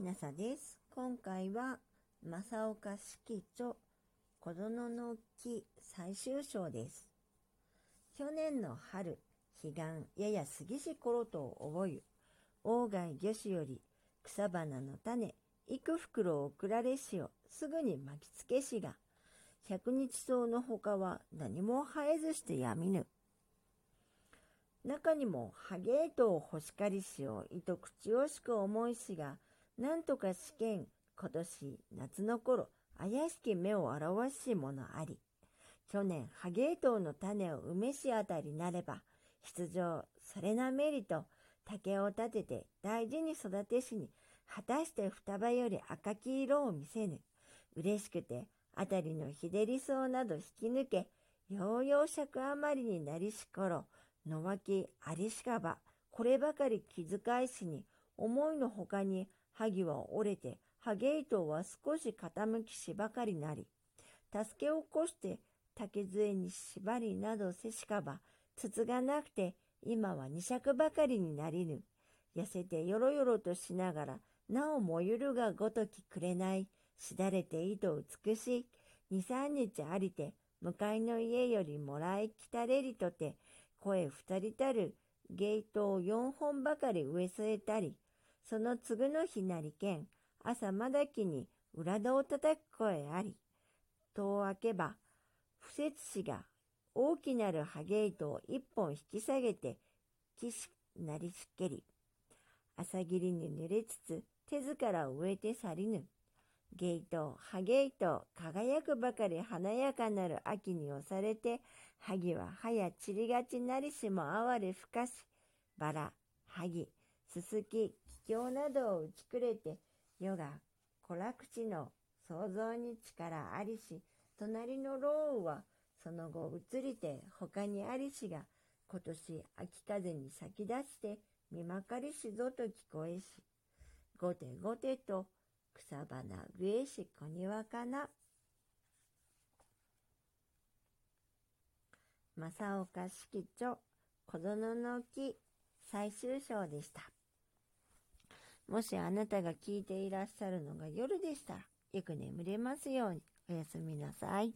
ひなさです。今回は、正岡式著、子供の木最終章です。去年の春、彼岸やや過ぎし頃と覚ゆ、王外魚種より草花の種、幾袋送られしをすぐに巻きつけしが、百日草のほかは何も生えずしてやみぬ。中にもハゲートを欲しかりしを糸口惜しく思いしが、なんとか試験今年夏の頃怪しき目を表しものあり、去年ハゲートの種を梅しあたりなれば、出場それなめりと竹を立てて大事に育てしに、果たして双葉より赤き色を見せぬ。嬉しくて、あたりの日照り草など引き抜け、ようよう尺余りになりし頃、のわきありしかば、こればかり気遣いしに、思いのほかに、萩は折れて、ハゲ糸は少し傾きしばかりなり、助けを起こして竹杖に縛りなどせしかば、筒がなくて、今は二尺ばかりになりぬ。痩せてよろよろとしながら、なおもゆるがごときくれない、しだれて糸美しい、二三日ありて、向かいの家よりもらいきたれりとて、声二人たるゲートを四本ばかり植え据えたり、その次の日なりけん、朝まだきに裏戸を叩く声あり、戸を開けば、不節氏が大きなるハゲ糸を一本引き下げて、きしなりしっけり。朝霧に濡れつつ、手ずから植えて去りぬ。ゲイト、ハゲイト、輝くばかり華やかなる秋に押されて、萩は葉や散りがちなりしも哀れ深し、バラ、萩、すすき、桔梗などを打ちくれて、世が子楽地の創造に力ありし、隣の老ウはその後移りて他にありしが、今年秋風に咲き出して見まかりしぞと聞こえし、ごてごてと草花植えし小庭かな。正岡式著小園の木最終章でした。もしあなたが聞いていらっしゃるのが夜でしたら、よく眠れますようにおやすみなさい。